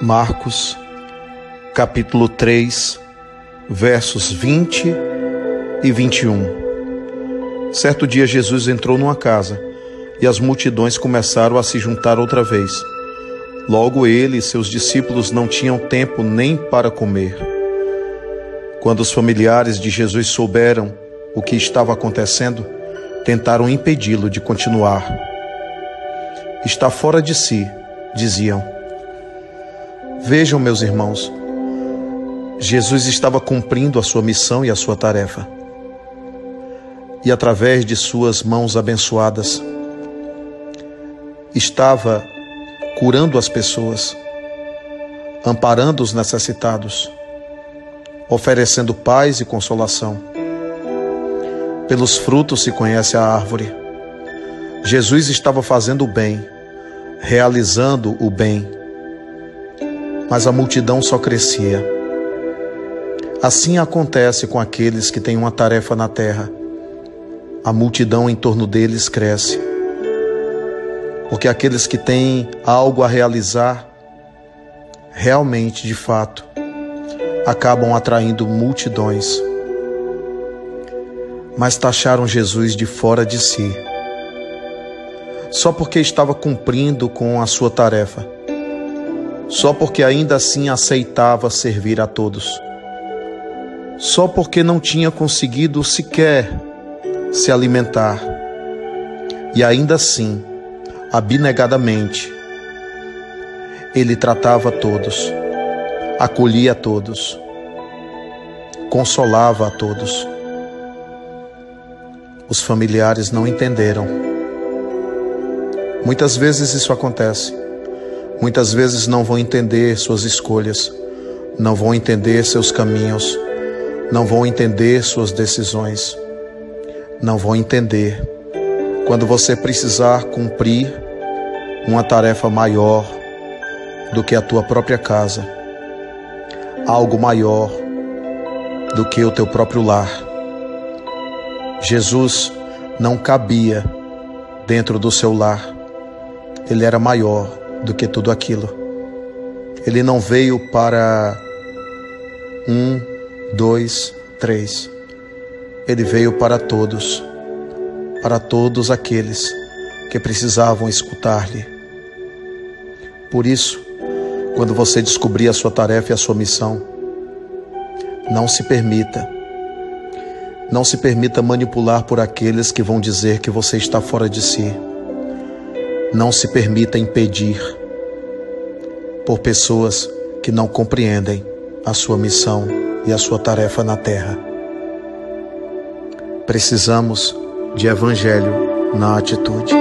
Marcos, capítulo 3, versos 20 e 21. Certo dia Jesus entrou numa casa e as multidões começaram a se juntar outra vez. Logo ele e seus discípulos não tinham tempo nem para comer. Quando os familiares de Jesus souberam o que estava acontecendo, tentaram impedi-lo de continuar. Está fora de si, diziam Vejam, meus irmãos, Jesus estava cumprindo a sua missão e a sua tarefa. E através de suas mãos abençoadas, estava curando as pessoas, amparando os necessitados, oferecendo paz e consolação. Pelos frutos se conhece a árvore. Jesus estava fazendo o bem, realizando o bem mas a multidão só crescia. Assim acontece com aqueles que têm uma tarefa na terra. A multidão em torno deles cresce. Porque aqueles que têm algo a realizar, realmente, de fato, acabam atraindo multidões. Mas taxaram Jesus de fora de si, só porque estava cumprindo com a sua tarefa só porque ainda assim aceitava servir a todos, só porque não tinha conseguido sequer se alimentar, e ainda assim, abnegadamente, ele tratava todos, acolhia a todos, consolava a todos. Os familiares não entenderam. Muitas vezes isso acontece muitas vezes não vão entender suas escolhas, não vão entender seus caminhos, não vão entender suas decisões, não vão entender quando você precisar cumprir uma tarefa maior do que a tua própria casa, algo maior do que o teu próprio lar. Jesus não cabia dentro do seu lar, ele era maior do que tudo aquilo. Ele não veio para um, dois, três. Ele veio para todos, para todos aqueles que precisavam escutar-lhe. Por isso, quando você descobrir a sua tarefa e a sua missão, não se permita, não se permita manipular por aqueles que vão dizer que você está fora de si. Não se permita impedir por pessoas que não compreendem a sua missão e a sua tarefa na terra. Precisamos de evangelho na atitude.